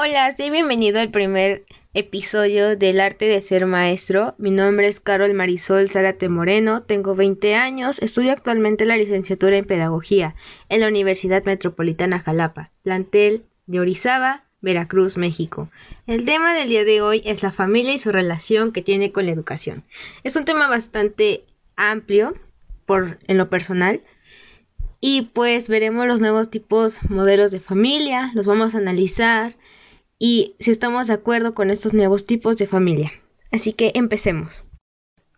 Hola, soy bienvenido al primer episodio del arte de ser maestro. Mi nombre es Carol Marisol Zárate Moreno, tengo 20 años, estudio actualmente la licenciatura en Pedagogía en la Universidad Metropolitana Jalapa, plantel de Orizaba, Veracruz, México. El tema del día de hoy es la familia y su relación que tiene con la educación. Es un tema bastante amplio por en lo personal y pues veremos los nuevos tipos modelos de familia, los vamos a analizar y si estamos de acuerdo con estos nuevos tipos de familia. Así que empecemos.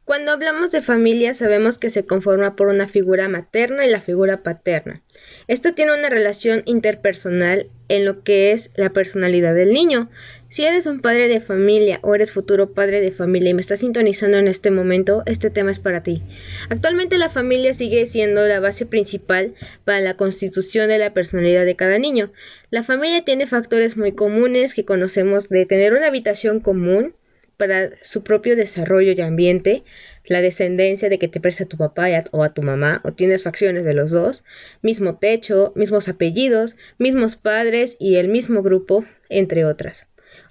Cuando hablamos de familia sabemos que se conforma por una figura materna y la figura paterna. Esta tiene una relación interpersonal en lo que es la personalidad del niño. Si eres un padre de familia o eres futuro padre de familia y me estás sintonizando en este momento, este tema es para ti. Actualmente la familia sigue siendo la base principal para la constitución de la personalidad de cada niño. La familia tiene factores muy comunes que conocemos de tener una habitación común, para su propio desarrollo y ambiente, la descendencia de que te presta tu papá o a tu mamá, o tienes facciones de los dos, mismo techo, mismos apellidos, mismos padres y el mismo grupo, entre otras.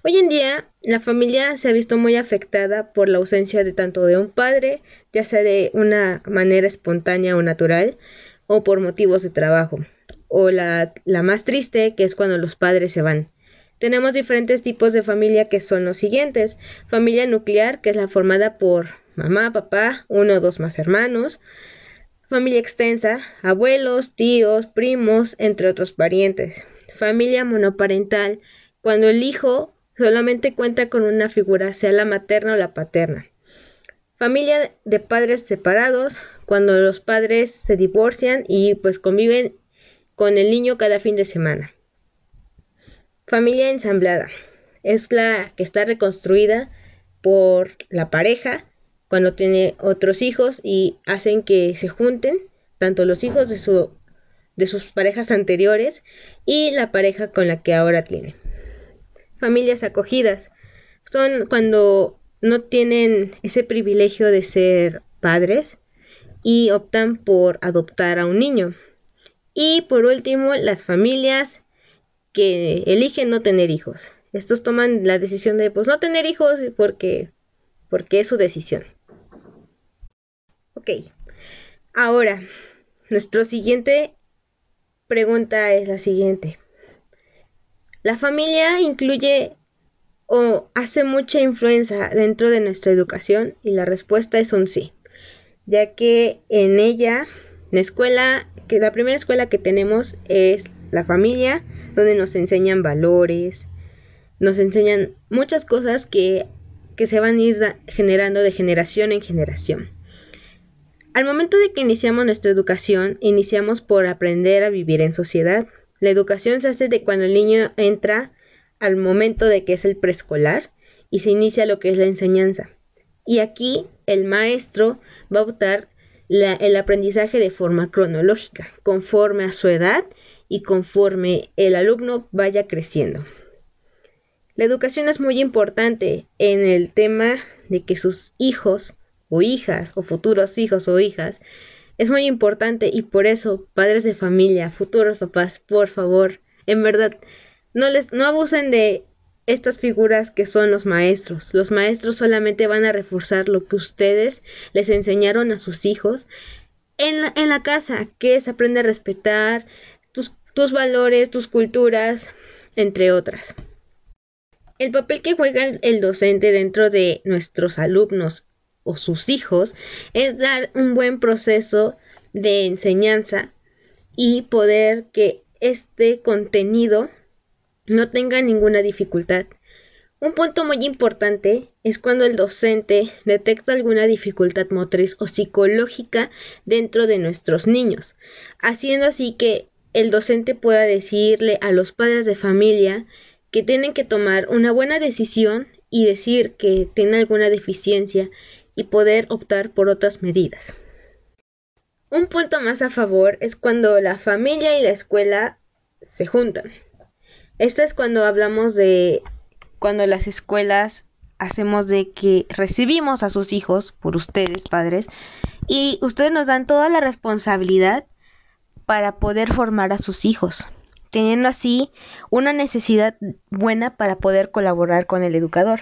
Hoy en día, la familia se ha visto muy afectada por la ausencia de tanto de un padre, ya sea de una manera espontánea o natural, o por motivos de trabajo, o la, la más triste, que es cuando los padres se van. Tenemos diferentes tipos de familia que son los siguientes. Familia nuclear, que es la formada por mamá, papá, uno o dos más hermanos. Familia extensa, abuelos, tíos, primos, entre otros parientes. Familia monoparental, cuando el hijo solamente cuenta con una figura, sea la materna o la paterna. Familia de padres separados, cuando los padres se divorcian y pues conviven con el niño cada fin de semana. Familia ensamblada. Es la que está reconstruida por la pareja cuando tiene otros hijos y hacen que se junten tanto los hijos de, su, de sus parejas anteriores y la pareja con la que ahora tiene. Familias acogidas. Son cuando no tienen ese privilegio de ser padres y optan por adoptar a un niño. Y por último, las familias que eligen no tener hijos. Estos toman la decisión de pues no tener hijos porque porque es su decisión. Ok. Ahora, nuestra siguiente pregunta es la siguiente. ¿La familia incluye o hace mucha influencia dentro de nuestra educación? Y la respuesta es un sí, ya que en ella, la escuela, que la primera escuela que tenemos es la familia, donde nos enseñan valores, nos enseñan muchas cosas que, que se van a ir generando de generación en generación. Al momento de que iniciamos nuestra educación, iniciamos por aprender a vivir en sociedad. La educación se hace de cuando el niño entra al momento de que es el preescolar y se inicia lo que es la enseñanza. Y aquí el maestro va a optar el aprendizaje de forma cronológica, conforme a su edad y conforme el alumno vaya creciendo. La educación es muy importante en el tema de que sus hijos o hijas o futuros hijos o hijas es muy importante y por eso padres de familia, futuros papás, por favor, en verdad no les no abusen de estas figuras que son los maestros. Los maestros solamente van a reforzar lo que ustedes les enseñaron a sus hijos en la, en la casa, que es aprender a respetar, tus valores, tus culturas, entre otras. El papel que juega el docente dentro de nuestros alumnos o sus hijos es dar un buen proceso de enseñanza y poder que este contenido no tenga ninguna dificultad. Un punto muy importante es cuando el docente detecta alguna dificultad motriz o psicológica dentro de nuestros niños, haciendo así que el docente pueda decirle a los padres de familia que tienen que tomar una buena decisión y decir que tiene alguna deficiencia y poder optar por otras medidas. Un punto más a favor es cuando la familia y la escuela se juntan. Esto es cuando hablamos de cuando las escuelas hacemos de que recibimos a sus hijos por ustedes, padres, y ustedes nos dan toda la responsabilidad para poder formar a sus hijos. teniendo así una necesidad buena para poder colaborar con el educador.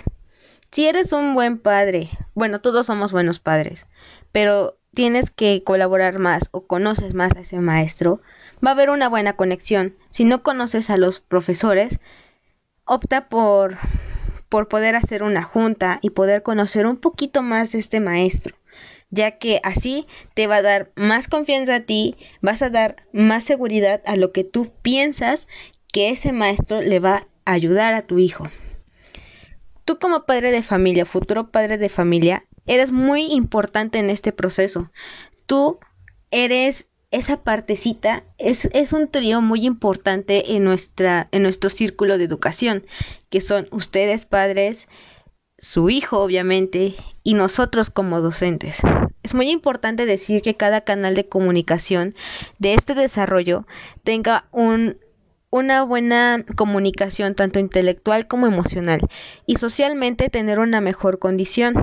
Si eres un buen padre, bueno, todos somos buenos padres, pero tienes que colaborar más o conoces más a ese maestro, va a haber una buena conexión. Si no conoces a los profesores, opta por por poder hacer una junta y poder conocer un poquito más de este maestro, ya que así te va a dar más confianza a ti, vas a dar más seguridad a lo que tú piensas que ese maestro le va a ayudar a tu hijo. Tú como padre de familia, futuro padre de familia, eres muy importante en este proceso. Tú eres esa partecita es, es, un trío muy importante en, nuestra, en nuestro círculo de educación, que son ustedes padres, su hijo obviamente y nosotros como docentes. Es muy importante decir que cada canal de comunicación de este desarrollo tenga un, una buena comunicación tanto intelectual como emocional y socialmente tener una mejor condición.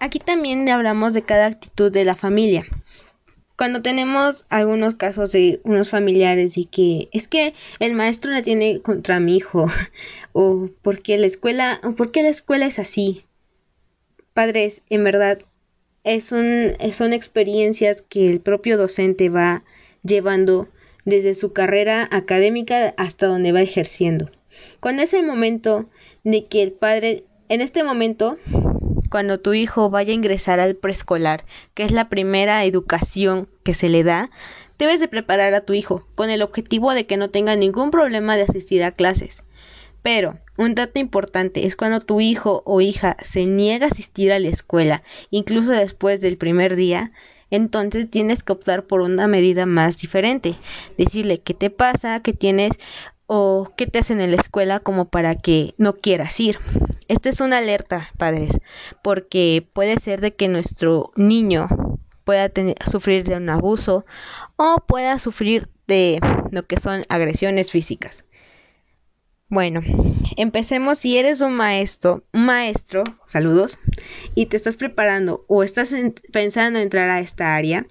Aquí también hablamos de cada actitud de la familia. Cuando tenemos algunos casos de unos familiares y que es que el maestro la tiene contra mi hijo o porque la escuela o porque la escuela es así. Padres, en verdad es un, son experiencias que el propio docente va llevando desde su carrera académica hasta donde va ejerciendo. Cuando es el momento de que el padre, en este momento, cuando tu hijo vaya a ingresar al preescolar, que es la primera educación que se le da, debes de preparar a tu hijo con el objetivo de que no tenga ningún problema de asistir a clases. Pero un dato importante es cuando tu hijo o hija se niega a asistir a la escuela, incluso después del primer día, entonces tienes que optar por una medida más diferente. Decirle qué te pasa, qué tienes o qué te hacen en la escuela como para que no quieras ir. Esta es una alerta, padres, porque puede ser de que nuestro niño pueda sufrir de un abuso o pueda sufrir de lo que son agresiones físicas. Bueno, empecemos. Si eres un maestro, un maestro, saludos, y te estás preparando o estás pensando entrar a esta área,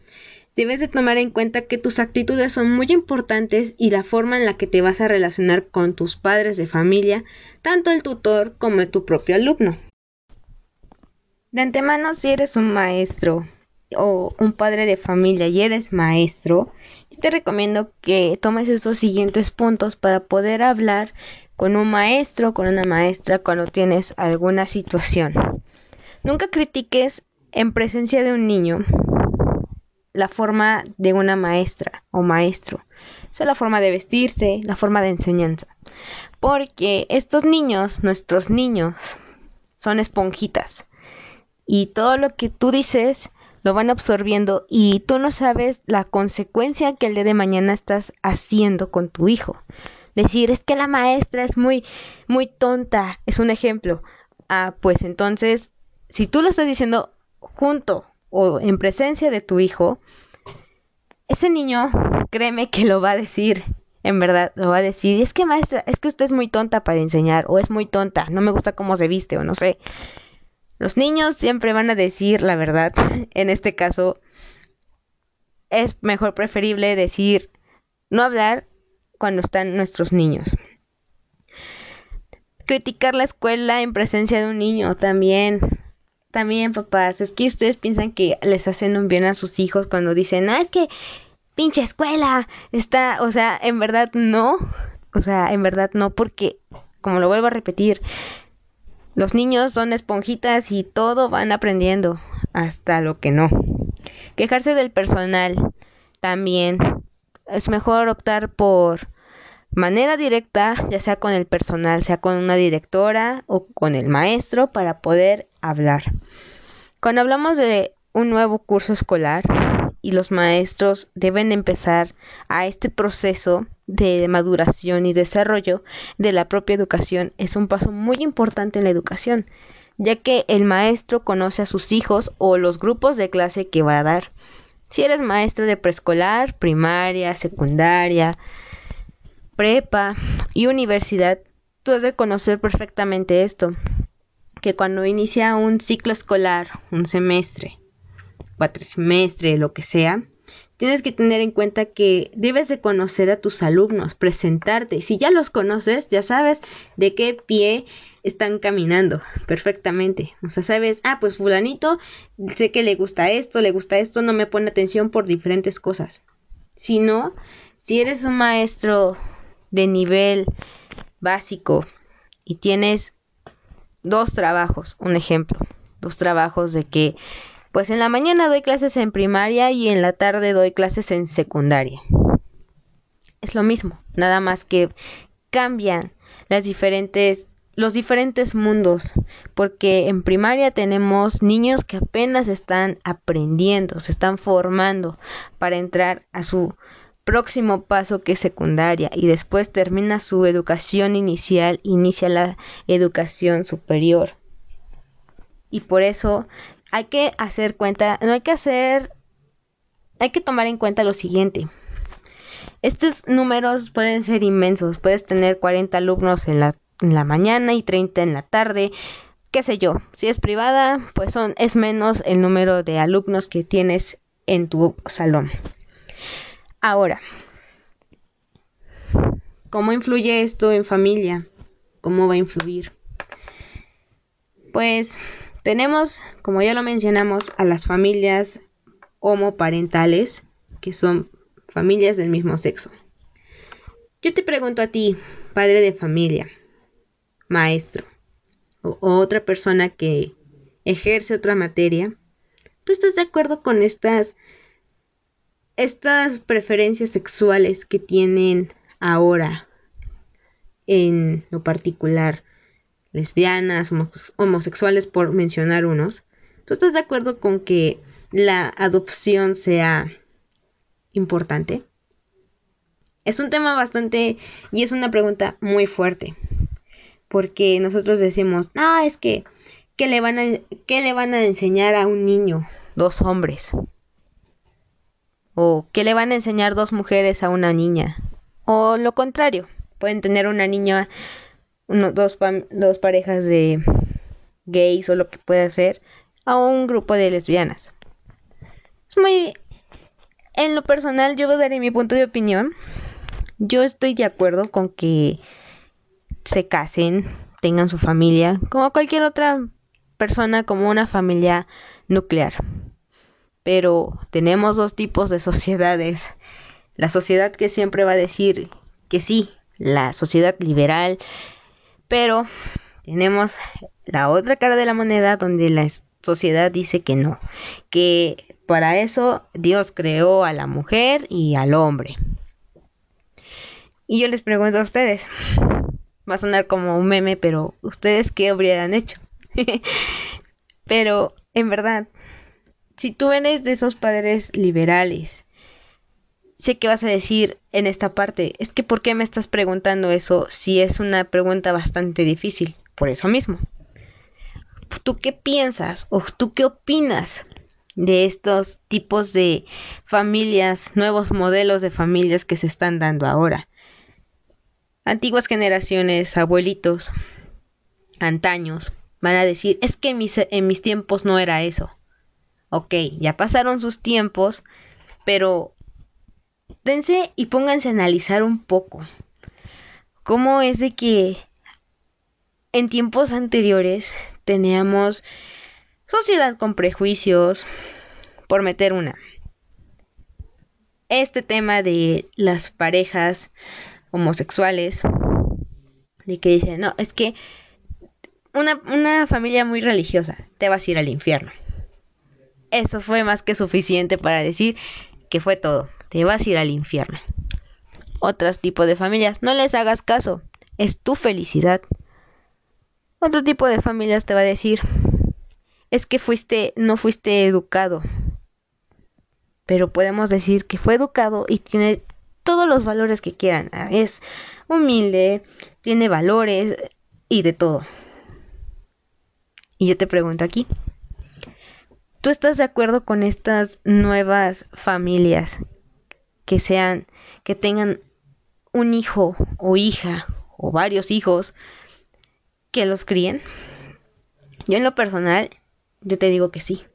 debes de tomar en cuenta que tus actitudes son muy importantes y la forma en la que te vas a relacionar con tus padres de familia, tanto el tutor como tu propio alumno. De antemano, si eres un maestro o un padre de familia y eres maestro, yo te recomiendo que tomes estos siguientes puntos para poder hablar con un maestro, con una maestra cuando tienes alguna situación. Nunca critiques en presencia de un niño la forma de una maestra o maestro. Esa es la forma de vestirse, la forma de enseñanza. Porque estos niños, nuestros niños, son esponjitas. Y todo lo que tú dices lo van absorbiendo y tú no sabes la consecuencia que el día de mañana estás haciendo con tu hijo. Decir, es que la maestra es muy, muy tonta, es un ejemplo. Ah, pues entonces, si tú lo estás diciendo junto o en presencia de tu hijo, ese niño, créeme que lo va a decir, en verdad, lo va a decir, es que maestra, es que usted es muy tonta para enseñar, o es muy tonta, no me gusta cómo se viste, o no sé. Los niños siempre van a decir la verdad. En este caso, es mejor preferible decir, no hablar cuando están nuestros niños. Criticar la escuela en presencia de un niño también también, papás, es que ustedes piensan que les hacen un bien a sus hijos cuando dicen, ah, es que pinche escuela está, o sea, en verdad no, o sea, en verdad no, porque, como lo vuelvo a repetir, los niños son esponjitas y todo van aprendiendo, hasta lo que no. Quejarse del personal también. Es mejor optar por manera directa, ya sea con el personal, sea con una directora o con el maestro, para poder hablar. Cuando hablamos de un nuevo curso escolar y los maestros deben empezar a este proceso de maduración y desarrollo de la propia educación, es un paso muy importante en la educación, ya que el maestro conoce a sus hijos o los grupos de clase que va a dar. Si eres maestro de preescolar, primaria, secundaria, prepa y universidad, tú has de conocer perfectamente esto, que cuando inicia un ciclo escolar, un semestre, cuatrimestre, lo que sea, tienes que tener en cuenta que debes de conocer a tus alumnos, presentarte. Si ya los conoces, ya sabes de qué pie están caminando perfectamente. O sea, sabes, ah, pues fulanito, sé que le gusta esto, le gusta esto, no me pone atención por diferentes cosas. Si no, si eres un maestro de nivel básico y tienes dos trabajos, un ejemplo, dos trabajos de que pues en la mañana doy clases en primaria y en la tarde doy clases en secundaria. Es lo mismo, nada más que cambian las diferentes los diferentes mundos, porque en primaria tenemos niños que apenas están aprendiendo, se están formando para entrar a su próximo paso que es secundaria y después termina su educación inicial, inicia la educación superior. Y por eso hay que hacer cuenta, no hay que hacer, hay que tomar en cuenta lo siguiente. Estos números pueden ser inmensos, puedes tener 40 alumnos en la, en la mañana y 30 en la tarde, qué sé yo. Si es privada, pues son, es menos el número de alumnos que tienes en tu salón. Ahora, ¿cómo influye esto en familia? ¿Cómo va a influir? Pues tenemos, como ya lo mencionamos, a las familias homoparentales, que son familias del mismo sexo. Yo te pregunto a ti, padre de familia, maestro, o, otra persona que ejerce otra materia, ¿tú estás de acuerdo con estas, estas preferencias sexuales que tienen ahora en lo particular lesbianas, homosexuales, por mencionar unos, ¿tú estás de acuerdo con que la adopción sea importante? Es un tema bastante y es una pregunta muy fuerte, porque nosotros decimos, no, es que, ¿qué le van a, qué le van a enseñar a un niño, dos hombres? ¿O qué le van a enseñar dos mujeres a una niña? O lo contrario, pueden tener una niña dos, dos parejas de gays o lo que pueda ser a un grupo de lesbianas. Es muy... En lo personal yo daré mi punto de opinión. Yo estoy de acuerdo con que se casen, tengan su familia, como cualquier otra persona, como una familia nuclear. Pero tenemos dos tipos de sociedades. La sociedad que siempre va a decir que sí, la sociedad liberal, pero tenemos la otra cara de la moneda donde la sociedad dice que no, que para eso Dios creó a la mujer y al hombre. Y yo les pregunto a ustedes, va a sonar como un meme, pero ustedes qué habrían hecho. pero en verdad, si tú eres de esos padres liberales sé que vas a decir en esta parte, es que ¿por qué me estás preguntando eso si es una pregunta bastante difícil? Por eso mismo. ¿Tú qué piensas o tú qué opinas de estos tipos de familias, nuevos modelos de familias que se están dando ahora? Antiguas generaciones, abuelitos, antaños, van a decir, es que en mis, en mis tiempos no era eso. Ok, ya pasaron sus tiempos, pero dense y pónganse a analizar un poco cómo es de que en tiempos anteriores teníamos sociedad con prejuicios, por meter una. Este tema de las parejas homosexuales, de que dicen, no, es que una, una familia muy religiosa, te vas a ir al infierno. Eso fue más que suficiente para decir que fue todo te vas a ir al infierno. Otros tipos de familias, no les hagas caso, es tu felicidad. Otro tipo de familias te va a decir, es que fuiste, no fuiste educado. Pero podemos decir que fue educado y tiene todos los valores que quieran. Es humilde, tiene valores y de todo. Y yo te pregunto aquí, ¿tú estás de acuerdo con estas nuevas familias que sean, que tengan un hijo o hija o varios hijos que los críen? Yo en lo personal, yo te digo que sí.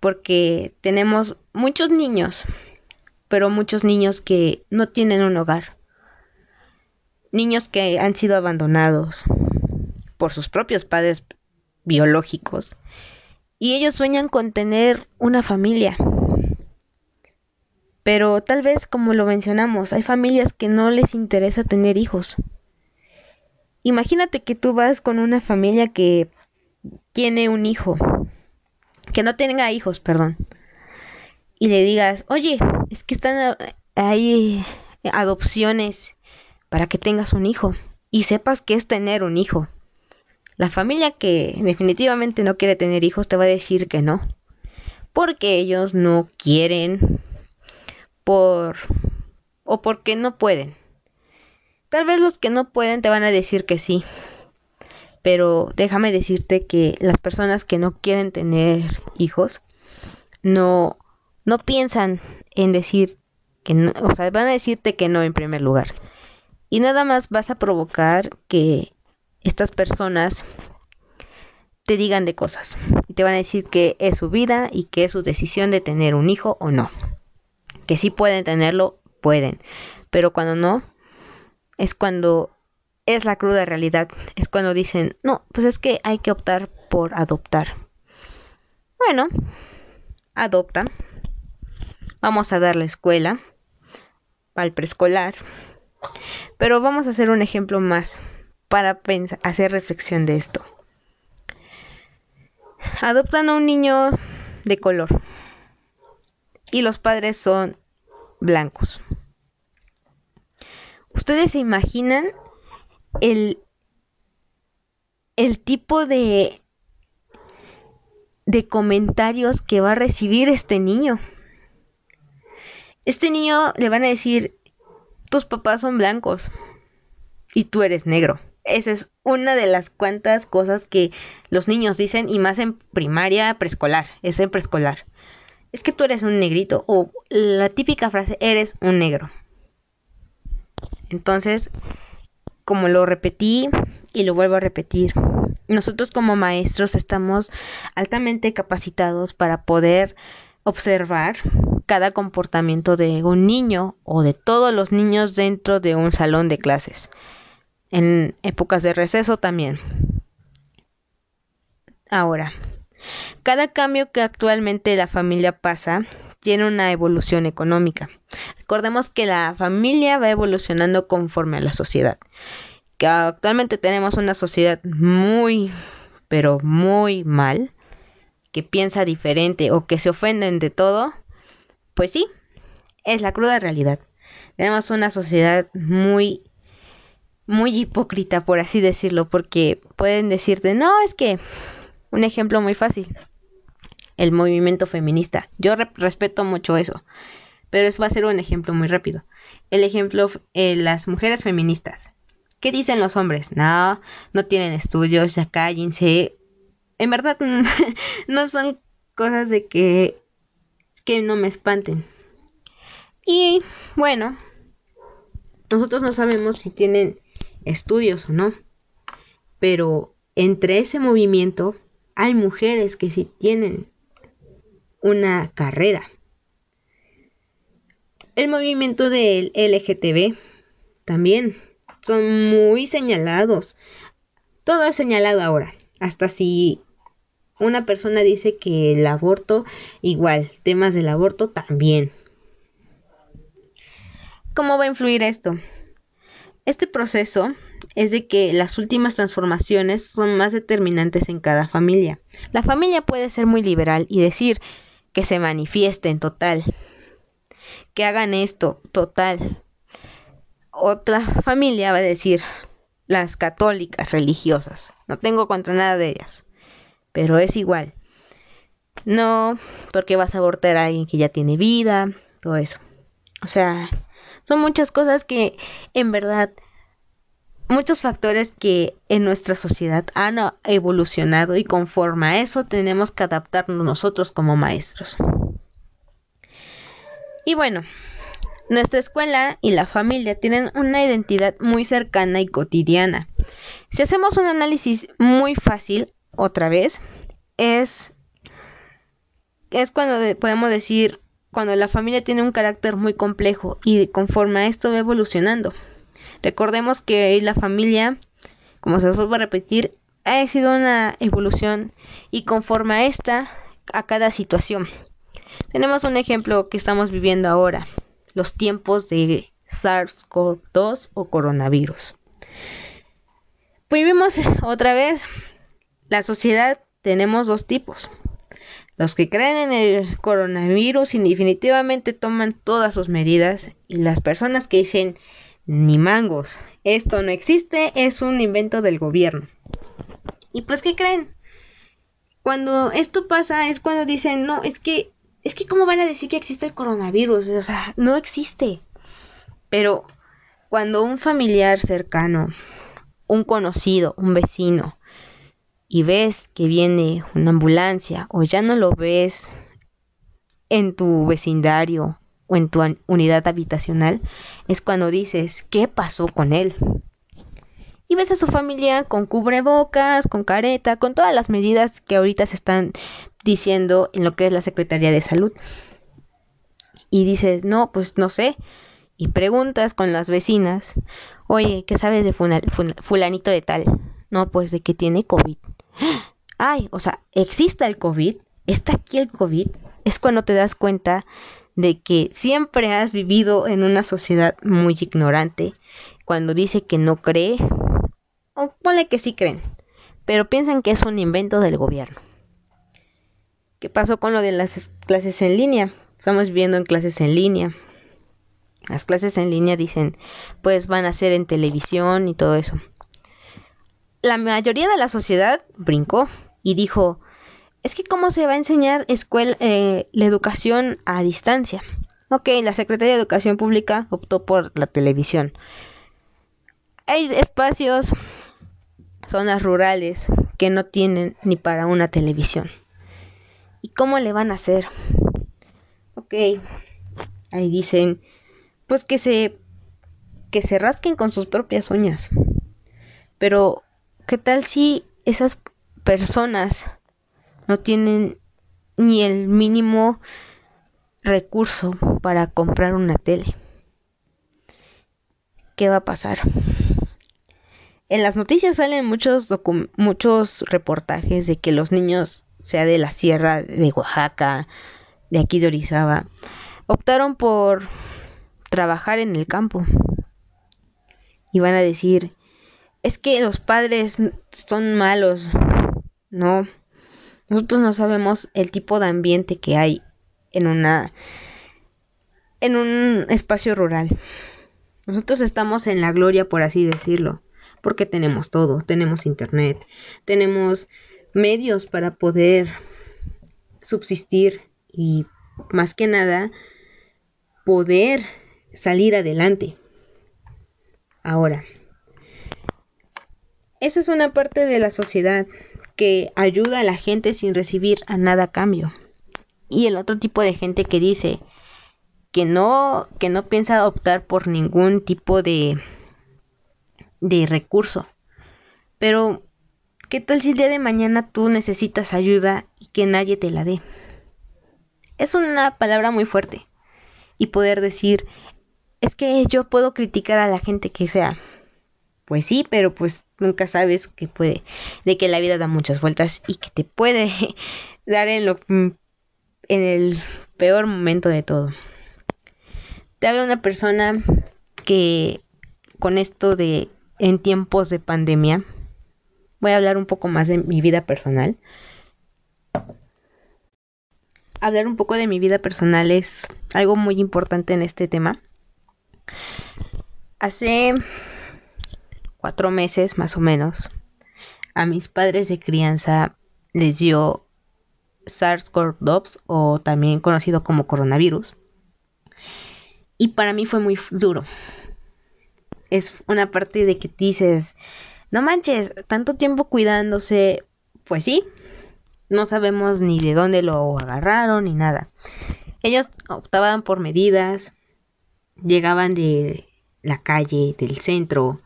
porque tenemos muchos niños, pero muchos niños que no tienen un hogar. Niños que han sido abandonados por sus propios padres biológicos y ellos sueñan con tener una familia. Pero tal vez, como lo mencionamos, hay familias que no les interesa tener hijos. Imagínate que tú vas con una familia que tiene un hijo, que no tenga hijos, perdón, y le digas, oye, es que están ahí adopciones para que tengas un hijo y sepas que es tener un hijo. La familia que definitivamente no quiere tener hijos te va a decir que no, porque ellos no quieren, por o porque no pueden. Tal vez los que no pueden te van a decir que sí, pero déjame decirte que las personas que no quieren tener hijos no no piensan en decir que no, o sea, van a decirte que no en primer lugar. Y nada más vas a provocar que estas personas te digan de cosas y te van a decir que es su vida y que es su decisión de tener un hijo o no. Que si pueden tenerlo, pueden, pero cuando no es cuando es la cruda realidad, es cuando dicen, "No, pues es que hay que optar por adoptar." Bueno, adopta. Vamos a dar la escuela al preescolar. Pero vamos a hacer un ejemplo más para hacer reflexión de esto. Adoptan a un niño de color y los padres son blancos. ¿Ustedes se imaginan el, el tipo de, de comentarios que va a recibir este niño? Este niño le van a decir, tus papás son blancos y tú eres negro. Esa es una de las cuantas cosas que los niños dicen y más en primaria, preescolar, es en preescolar. Es que tú eres un negrito o la típica frase eres un negro. Entonces, como lo repetí y lo vuelvo a repetir, nosotros como maestros estamos altamente capacitados para poder observar cada comportamiento de un niño o de todos los niños dentro de un salón de clases en épocas de receso también. Ahora, cada cambio que actualmente la familia pasa tiene una evolución económica. Recordemos que la familia va evolucionando conforme a la sociedad. Que actualmente tenemos una sociedad muy, pero muy mal, que piensa diferente o que se ofenden de todo. Pues sí, es la cruda realidad. Tenemos una sociedad muy muy hipócrita, por así decirlo, porque pueden decirte, no, es que un ejemplo muy fácil, el movimiento feminista. Yo respeto mucho eso, pero eso va a ser un ejemplo muy rápido. El ejemplo, eh, las mujeres feministas. ¿Qué dicen los hombres? No, no tienen estudios, ya cállense. En verdad, no son cosas de que, que no me espanten. Y bueno, nosotros no sabemos si tienen estudios o no. Pero entre ese movimiento hay mujeres que sí tienen una carrera. El movimiento del LGTB también son muy señalados. Todo es señalado ahora. Hasta si una persona dice que el aborto, igual, temas del aborto también. ¿Cómo va a influir esto? Este proceso es de que las últimas transformaciones son más determinantes en cada familia. La familia puede ser muy liberal y decir que se manifiesten total, que hagan esto total. Otra familia va a decir las católicas religiosas. No tengo contra nada de ellas, pero es igual. No, porque vas a abortar a alguien que ya tiene vida, todo eso. O sea, son muchas cosas que en verdad, muchos factores que en nuestra sociedad han evolucionado y conforme a eso tenemos que adaptarnos nosotros como maestros. Y bueno, nuestra escuela y la familia tienen una identidad muy cercana y cotidiana. Si hacemos un análisis muy fácil, otra vez, es es cuando podemos decir cuando la familia tiene un carácter muy complejo y conforme a esto va evolucionando. Recordemos que la familia, como se os vuelvo a repetir, ha sido una evolución y conforme a esta, a cada situación. Tenemos un ejemplo que estamos viviendo ahora, los tiempos de SARS-CoV-2 o coronavirus. Pues vimos otra vez, la sociedad tenemos dos tipos. Los que creen en el coronavirus y definitivamente toman todas sus medidas y las personas que dicen ni mangos, esto no existe, es un invento del gobierno. ¿Y pues qué creen? Cuando esto pasa es cuando dicen, no, es que, es que cómo van a decir que existe el coronavirus, o sea, no existe. Pero cuando un familiar cercano, un conocido, un vecino, y ves que viene una ambulancia o ya no lo ves en tu vecindario o en tu unidad habitacional, es cuando dices, ¿qué pasó con él? Y ves a su familia con cubrebocas, con careta, con todas las medidas que ahorita se están diciendo en lo que es la Secretaría de Salud. Y dices, no, pues no sé. Y preguntas con las vecinas, oye, ¿qué sabes de fulanito de tal? No, pues de que tiene COVID ay, o sea, existe el COVID, está aquí el COVID, es cuando te das cuenta de que siempre has vivido en una sociedad muy ignorante, cuando dice que no cree, o pone que sí creen, pero piensan que es un invento del gobierno. ¿Qué pasó con lo de las clases en línea? Estamos viviendo en clases en línea. Las clases en línea dicen, pues van a ser en televisión y todo eso la mayoría de la sociedad brincó y dijo, es que cómo se va a enseñar escuela, eh, la educación a distancia. Ok, la Secretaría de Educación Pública optó por la televisión. Hay espacios, zonas rurales, que no tienen ni para una televisión. ¿Y cómo le van a hacer? Ok, ahí dicen, pues que se, que se rasquen con sus propias uñas. Pero ¿Qué tal si esas personas no tienen ni el mínimo recurso para comprar una tele? ¿Qué va a pasar? En las noticias salen muchos, muchos reportajes de que los niños, sea de la sierra de Oaxaca, de aquí de Orizaba, optaron por trabajar en el campo. Y van a decir, es que los padres son malos. No. Nosotros no sabemos el tipo de ambiente que hay en una en un espacio rural. Nosotros estamos en la gloria, por así decirlo, porque tenemos todo, tenemos internet, tenemos medios para poder subsistir y más que nada poder salir adelante. Ahora, esa es una parte de la sociedad que ayuda a la gente sin recibir a nada a cambio. Y el otro tipo de gente que dice que no, que no piensa optar por ningún tipo de, de recurso. Pero, ¿qué tal si el día de mañana tú necesitas ayuda y que nadie te la dé? Es una palabra muy fuerte. Y poder decir, es que yo puedo criticar a la gente que sea. Pues sí, pero pues nunca sabes que puede, de que la vida da muchas vueltas y que te puede dar en lo en el peor momento de todo. Te habla una persona que con esto de en tiempos de pandemia voy a hablar un poco más de mi vida personal. Hablar un poco de mi vida personal es algo muy importante en este tema. Hace cuatro meses más o menos, a mis padres de crianza les dio SARS-CoV-2 o también conocido como coronavirus. Y para mí fue muy duro. Es una parte de que dices, no manches, tanto tiempo cuidándose. Pues sí, no sabemos ni de dónde lo agarraron ni nada. Ellos optaban por medidas, llegaban de la calle, del centro,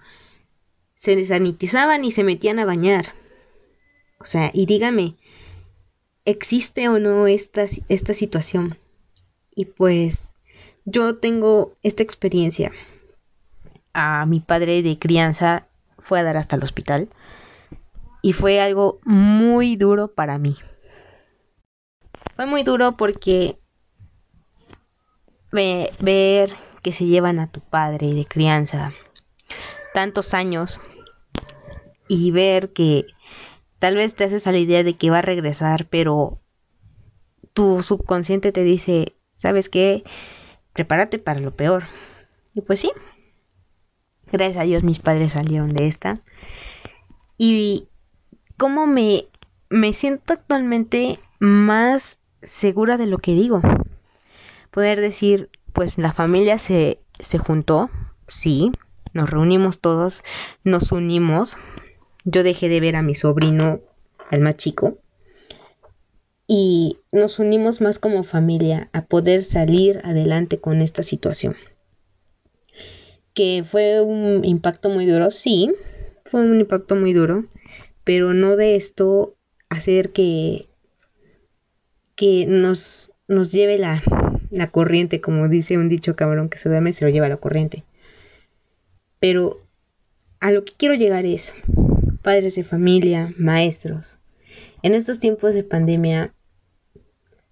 se desanitizaban y se metían a bañar. O sea, y dígame, existe o no esta, esta situación. Y pues yo tengo esta experiencia. A mi padre de crianza fue a dar hasta el hospital y fue algo muy duro para mí. Fue muy duro porque ver que se llevan a tu padre de crianza tantos años y ver que tal vez te haces a la idea de que va a regresar, pero tu subconsciente te dice, ¿sabes qué? Prepárate para lo peor. Y pues sí, gracias a Dios mis padres salieron de esta. Y cómo me, me siento actualmente más segura de lo que digo. Poder decir, pues la familia se, se juntó, sí, nos reunimos todos, nos unimos. Yo dejé de ver a mi sobrino, el más chico, y nos unimos más como familia a poder salir adelante con esta situación. Que fue un impacto muy duro, sí, fue un impacto muy duro, pero no de esto hacer que, que nos, nos lleve la, la corriente, como dice un dicho cabrón que se duerme se lo lleva la corriente. Pero a lo que quiero llegar es, padres de familia, maestros, en estos tiempos de pandemia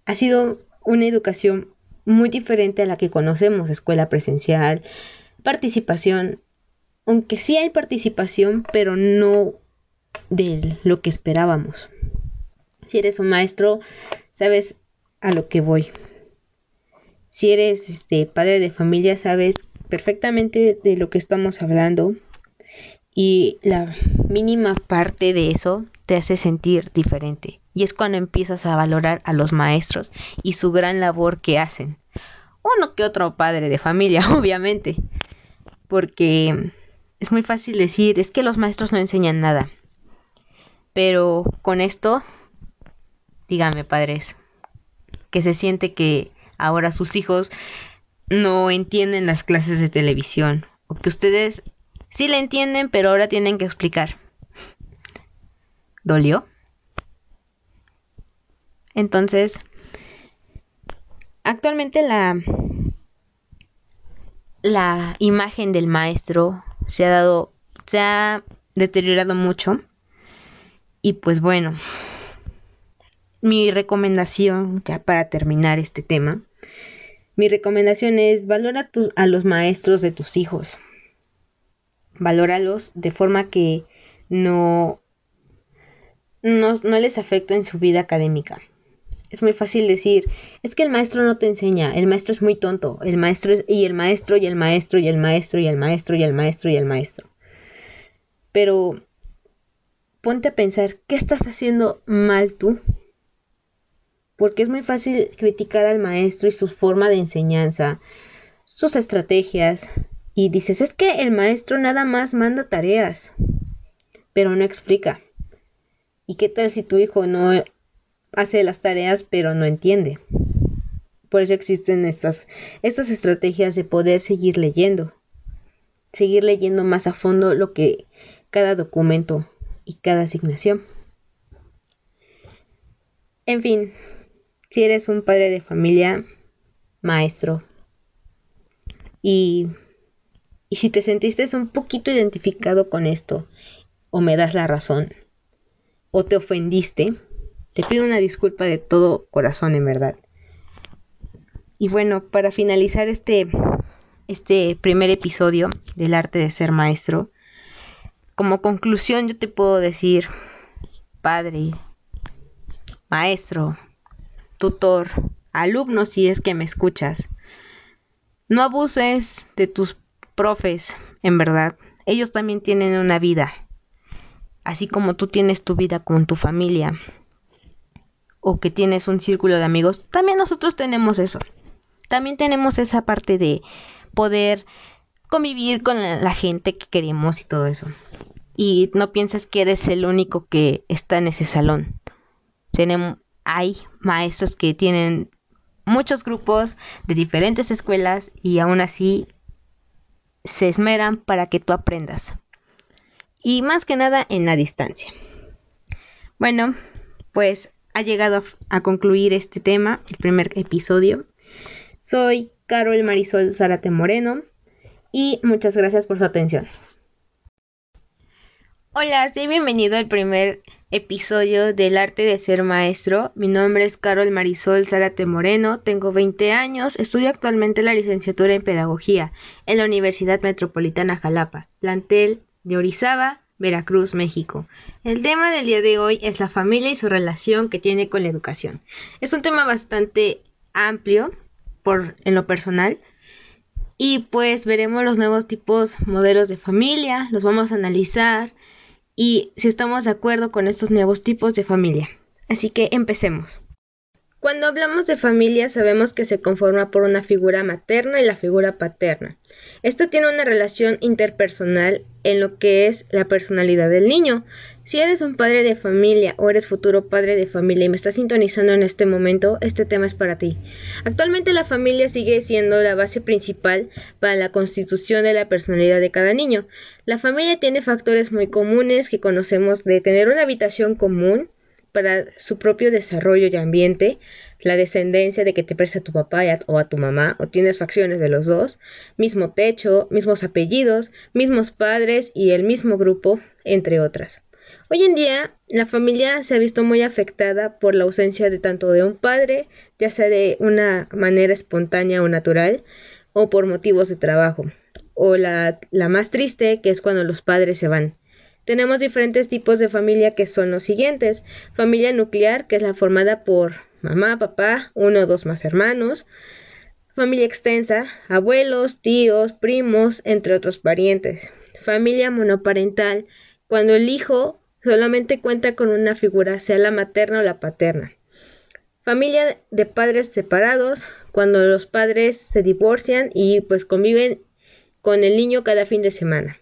ha sido una educación muy diferente a la que conocemos, escuela presencial, participación, aunque sí hay participación, pero no de lo que esperábamos. Si eres un maestro, sabes a lo que voy. Si eres este padre de familia, sabes perfectamente de lo que estamos hablando y la mínima parte de eso te hace sentir diferente. Y es cuando empiezas a valorar a los maestros y su gran labor que hacen. Uno que otro padre de familia, obviamente. Porque es muy fácil decir, es que los maestros no enseñan nada. Pero con esto, dígame padres, que se siente que ahora sus hijos no entienden las clases de televisión o que ustedes sí la entienden pero ahora tienen que explicar. ¿Dolió? Entonces, actualmente la la imagen del maestro se ha dado se ha deteriorado mucho y pues bueno, mi recomendación ya para terminar este tema mi recomendación es valora a los maestros de tus hijos. Valóralos de forma que no, no, les afecte en su vida académica. Es muy fácil decir, es que el maestro no te enseña, el maestro es muy tonto, el maestro y el maestro y el maestro y el maestro y el maestro y el maestro y el maestro. Pero ponte a pensar, ¿qué estás haciendo mal tú? Porque es muy fácil criticar al maestro y su forma de enseñanza, sus estrategias, y dices, es que el maestro nada más manda tareas, pero no explica. ¿Y qué tal si tu hijo no hace las tareas pero no entiende? Por eso existen estas, estas estrategias de poder seguir leyendo, seguir leyendo más a fondo lo que cada documento y cada asignación. En fin, si eres un padre de familia, maestro, y, y si te sentiste un poquito identificado con esto, o me das la razón, o te ofendiste, te pido una disculpa de todo corazón, en verdad. Y bueno, para finalizar este, este primer episodio del arte de ser maestro, como conclusión yo te puedo decir, padre, maestro, tutor, alumno si es que me escuchas. No abuses de tus profes, en verdad. Ellos también tienen una vida. Así como tú tienes tu vida con tu familia o que tienes un círculo de amigos, también nosotros tenemos eso. También tenemos esa parte de poder convivir con la, gente que queremos y todo eso. Y no pienses que eres el único que está en ese salón. Tenemos, hay maestros que tienen muchos grupos de diferentes escuelas y aún así se esmeran para que tú aprendas. Y más que nada en la distancia. Bueno, pues ha llegado a, concluir este tema, el primer episodio. Soy Carol Marisol Zárate Moreno y muchas gracias por su atención. Hola, soy bienvenido al primer episodio del arte de ser maestro. Mi nombre es Carol Marisol Zárate Moreno, tengo 20 años, estudio actualmente la licenciatura en Pedagogía en la Universidad Metropolitana Jalapa, plantel de Orizaba, Veracruz, México. El tema del día de hoy es la familia y su relación que tiene con la educación. Es un tema bastante amplio por en lo personal y pues veremos los nuevos tipos modelos de familia, los vamos a analizar y si estamos de acuerdo con estos nuevos tipos de familia. Así que empecemos. Cuando hablamos de familia sabemos que se conforma por una figura materna y la figura paterna. Esta tiene una relación interpersonal en lo que es la personalidad del niño. Si eres un padre de familia o eres futuro padre de familia y me estás sintonizando en este momento, este tema es para ti. Actualmente la familia sigue siendo la base principal para la constitución de la personalidad de cada niño. La familia tiene factores muy comunes que conocemos de tener una habitación común, para su propio desarrollo y ambiente, la descendencia de que te presta tu papá o a tu mamá, o tienes facciones de los dos, mismo techo, mismos apellidos, mismos padres y el mismo grupo, entre otras. Hoy en día, la familia se ha visto muy afectada por la ausencia de tanto de un padre, ya sea de una manera espontánea o natural, o por motivos de trabajo, o la, la más triste, que es cuando los padres se van. Tenemos diferentes tipos de familia que son los siguientes. Familia nuclear, que es la formada por mamá, papá, uno o dos más hermanos. Familia extensa, abuelos, tíos, primos, entre otros parientes. Familia monoparental, cuando el hijo solamente cuenta con una figura, sea la materna o la paterna. Familia de padres separados, cuando los padres se divorcian y pues conviven con el niño cada fin de semana.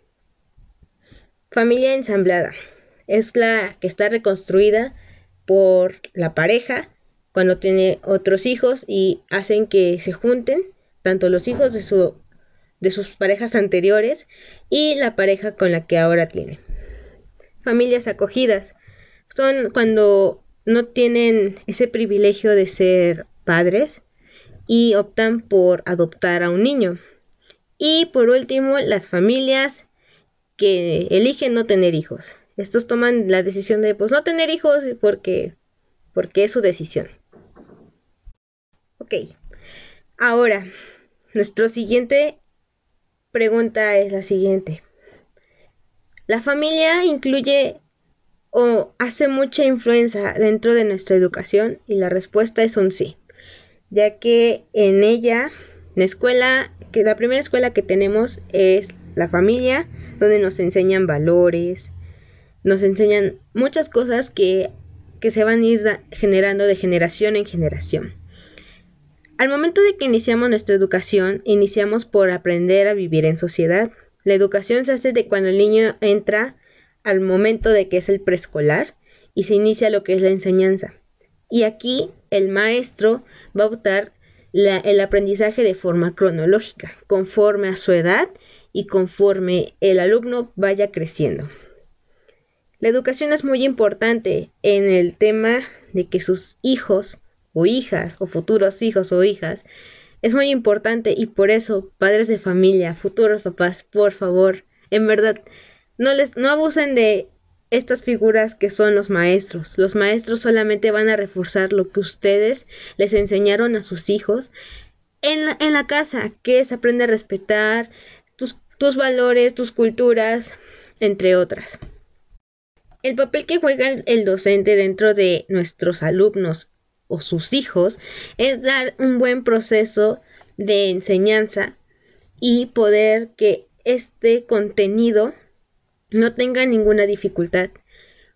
Familia ensamblada. Es la que está reconstruida por la pareja cuando tiene otros hijos y hacen que se junten tanto los hijos de, su, de sus parejas anteriores y la pareja con la que ahora tiene. Familias acogidas. Son cuando no tienen ese privilegio de ser padres y optan por adoptar a un niño. Y por último, las familias que eligen no tener hijos. Estos toman la decisión de pues no tener hijos porque porque es su decisión. Ok. Ahora, nuestra siguiente pregunta es la siguiente. ¿La familia incluye o hace mucha influencia dentro de nuestra educación? Y la respuesta es un sí, ya que en ella, la escuela, que la primera escuela que tenemos es la familia, donde nos enseñan valores, nos enseñan muchas cosas que, que se van a ir generando de generación en generación. Al momento de que iniciamos nuestra educación, iniciamos por aprender a vivir en sociedad. La educación se hace de cuando el niño entra al momento de que es el preescolar y se inicia lo que es la enseñanza. Y aquí el maestro va a optar el aprendizaje de forma cronológica, conforme a su edad y conforme el alumno vaya creciendo. La educación es muy importante en el tema de que sus hijos o hijas o futuros hijos o hijas es muy importante y por eso padres de familia, futuros papás, por favor, en verdad no les no abusen de estas figuras que son los maestros. Los maestros solamente van a reforzar lo que ustedes les enseñaron a sus hijos en la, en la casa, que es aprender a respetar, tus, valores, tus culturas, entre otras. El papel que juega el docente dentro de nuestros alumnos o sus hijos es dar un buen proceso de enseñanza y poder que este contenido no tenga ninguna dificultad.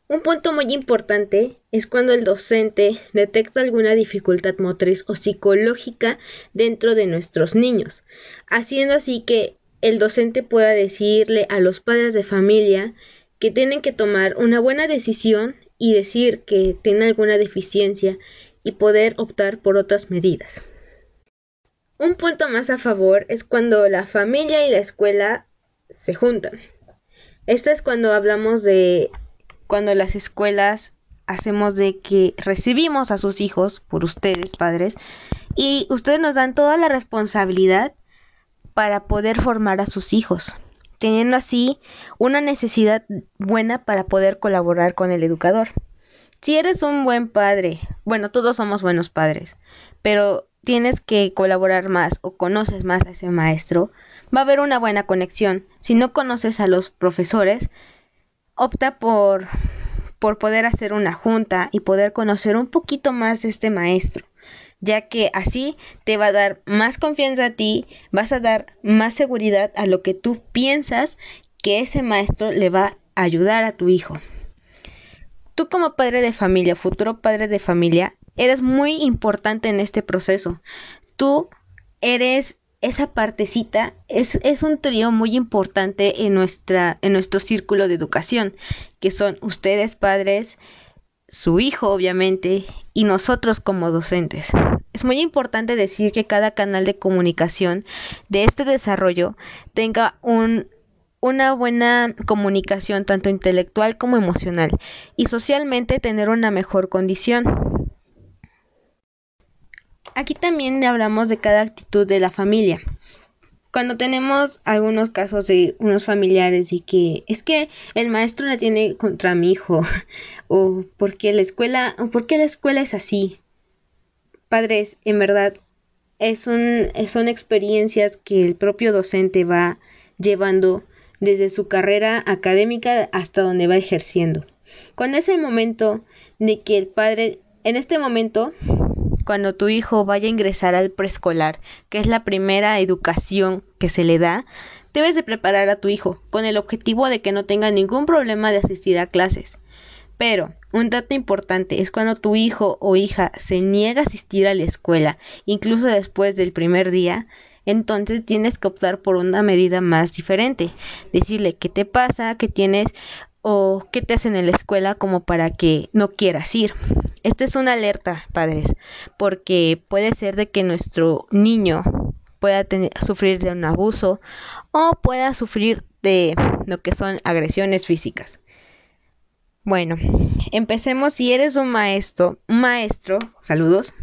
Un punto muy importante es cuando el docente detecta alguna dificultad motriz o psicológica dentro de nuestros niños, haciendo así que el docente pueda decirle a los padres de familia que tienen que tomar una buena decisión y decir que tiene alguna deficiencia y poder optar por otras medidas. Un punto más a favor es cuando la familia y la escuela se juntan. Esto es cuando hablamos de cuando las escuelas hacemos de que recibimos a sus hijos por ustedes, padres, y ustedes nos dan toda la responsabilidad para poder formar a sus hijos, teniendo así una necesidad buena para poder colaborar con el educador. Si eres un buen padre, bueno, todos somos buenos padres, pero tienes que colaborar más o conoces más a ese maestro, va a haber una buena conexión. Si no conoces a los profesores, opta por por poder hacer una junta y poder conocer un poquito más de este maestro, ya que así te va a dar más confianza a ti, vas a dar más seguridad a lo que tú piensas que ese maestro le va a ayudar a tu hijo. Tú como padre de familia, futuro padre de familia, eres muy importante en este proceso. Tú eres esa partecita, es, es un trío muy importante en, nuestra, en nuestro círculo de educación, que son ustedes padres, su hijo obviamente y nosotros como docentes. Es muy importante decir que cada canal de comunicación de este desarrollo tenga un, una buena comunicación tanto intelectual como emocional y socialmente tener una mejor condición. Aquí también hablamos de cada actitud de la familia. Cuando tenemos algunos casos de unos familiares y que es que el maestro la tiene contra mi hijo o porque la escuela o porque la escuela es así. Padres, en verdad es son experiencias que el propio docente va llevando desde su carrera académica hasta donde va ejerciendo. Cuando es el momento de que el padre, en este momento, cuando tu hijo vaya a ingresar al preescolar, que es la primera educación que se le da, debes de preparar a tu hijo con el objetivo de que no tenga ningún problema de asistir a clases. Pero un dato importante es cuando tu hijo o hija se niega a asistir a la escuela, incluso después del primer día, entonces tienes que optar por una medida más diferente. Decirle qué te pasa, qué tienes o qué te hacen en la escuela como para que no quieras ir. Esta es una alerta, padres, porque puede ser de que nuestro niño pueda sufrir de un abuso o pueda sufrir de lo que son agresiones físicas. Bueno, empecemos. Si eres un maestro, un maestro, saludos,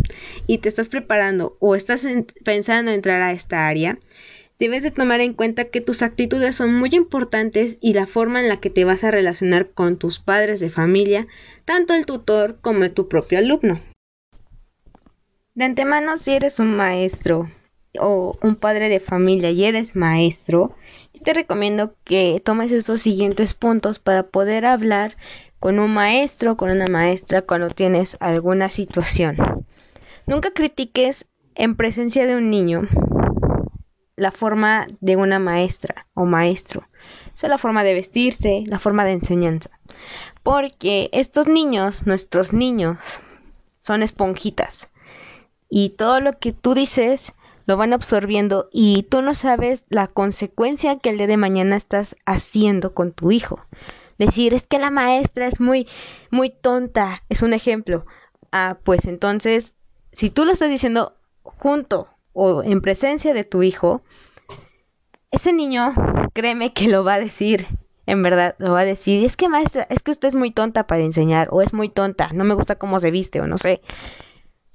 y te estás preparando o estás pensando entrar a esta área, debes de tomar en cuenta que tus actitudes son muy importantes y la forma en la que te vas a relacionar con tus padres de familia, tanto el tutor como tu propio alumno. De antemano, si eres un maestro o un padre de familia y eres maestro, yo te recomiendo que tomes estos siguientes puntos para poder hablar con un maestro, con una maestra cuando tienes alguna situación. Nunca critiques en presencia de un niño la forma de una maestra o maestro. O sea, la forma de vestirse, la forma de enseñanza. Porque estos niños, nuestros niños, son esponjitas. Y todo lo que tú dices lo van absorbiendo y tú no sabes la consecuencia que el día de mañana estás haciendo con tu hijo decir es que la maestra es muy, muy tonta, es un ejemplo. Ah, pues entonces, si tú lo estás diciendo junto o en presencia de tu hijo, ese niño, créeme que lo va a decir, en verdad, lo va a decir, es que maestra, es que usted es muy tonta para enseñar, o es muy tonta, no me gusta cómo se viste, o no sé.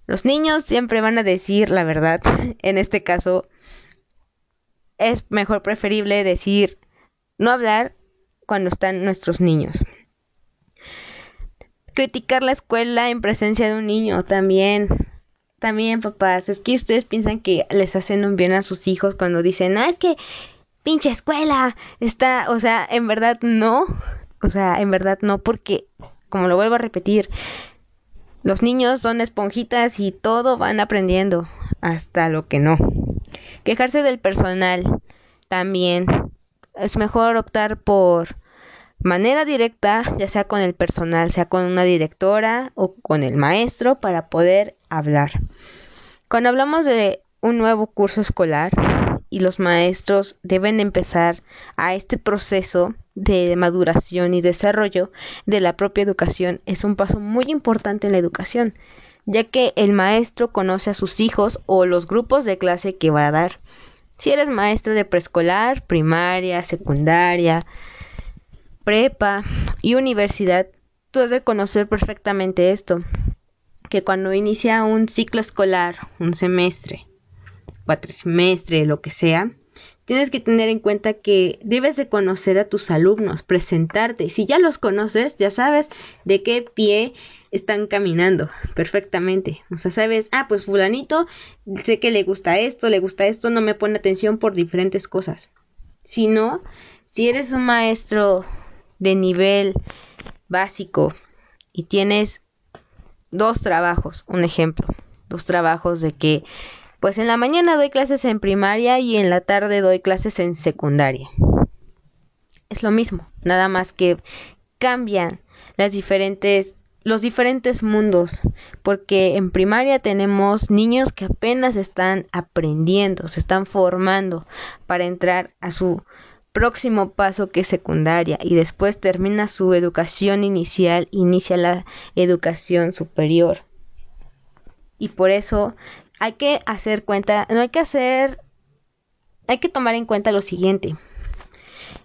Los niños siempre van a decir la verdad. En este caso, es mejor preferible decir, no hablar cuando están nuestros niños. Criticar la escuela en presencia de un niño también. También, papás, es que ustedes piensan que les hacen un bien a sus hijos cuando dicen, ah, es que pinche escuela está, o sea, en verdad no, o sea, en verdad no, porque, como lo vuelvo a repetir, los niños son esponjitas y todo van aprendiendo, hasta lo que no. Quejarse del personal también es mejor optar por manera directa, ya sea con el personal, sea con una directora o con el maestro, para poder hablar. Cuando hablamos de un nuevo curso escolar y los maestros deben empezar a este proceso de maduración y desarrollo de la propia educación, es un paso muy importante en la educación, ya que el maestro conoce a sus hijos o los grupos de clase que va a dar. Si eres maestro de preescolar, primaria, secundaria, prepa y universidad, tú has de conocer perfectamente esto, que cuando inicia un ciclo escolar, un semestre, cuatrimestre, lo que sea, tienes que tener en cuenta que debes de conocer a tus alumnos, presentarte. Si ya los conoces, ya sabes de qué pie están caminando perfectamente. O sea, sabes, ah, pues fulanito, sé que le gusta esto, le gusta esto, no me pone atención por diferentes cosas. Si no, si eres un maestro de nivel básico y tienes dos trabajos, un ejemplo, dos trabajos de que pues en la mañana doy clases en primaria y en la tarde doy clases en secundaria. Es lo mismo, nada más que cambian las diferentes los diferentes mundos, porque en primaria tenemos niños que apenas están aprendiendo, se están formando para entrar a su próximo paso que es secundaria y después termina su educación inicial, inicia la educación superior. Y por eso hay que hacer cuenta, no hay que hacer, hay que tomar en cuenta lo siguiente.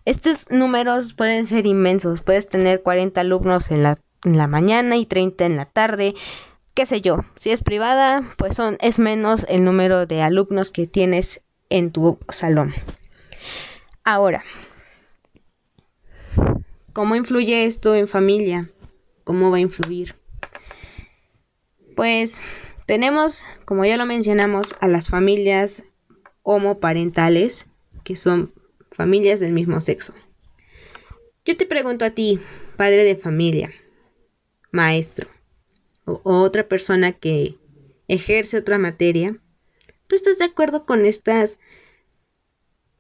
Estos números pueden ser inmensos, puedes tener 40 alumnos en la, en la mañana y 30 en la tarde, qué sé yo. Si es privada, pues son, es menos el número de alumnos que tienes en tu salón. Ahora, ¿cómo influye esto en familia? ¿Cómo va a influir? Pues tenemos, como ya lo mencionamos, a las familias homoparentales, que son familias del mismo sexo. Yo te pregunto a ti, padre de familia, maestro, o, otra persona que ejerce otra materia, ¿tú estás de acuerdo con estas,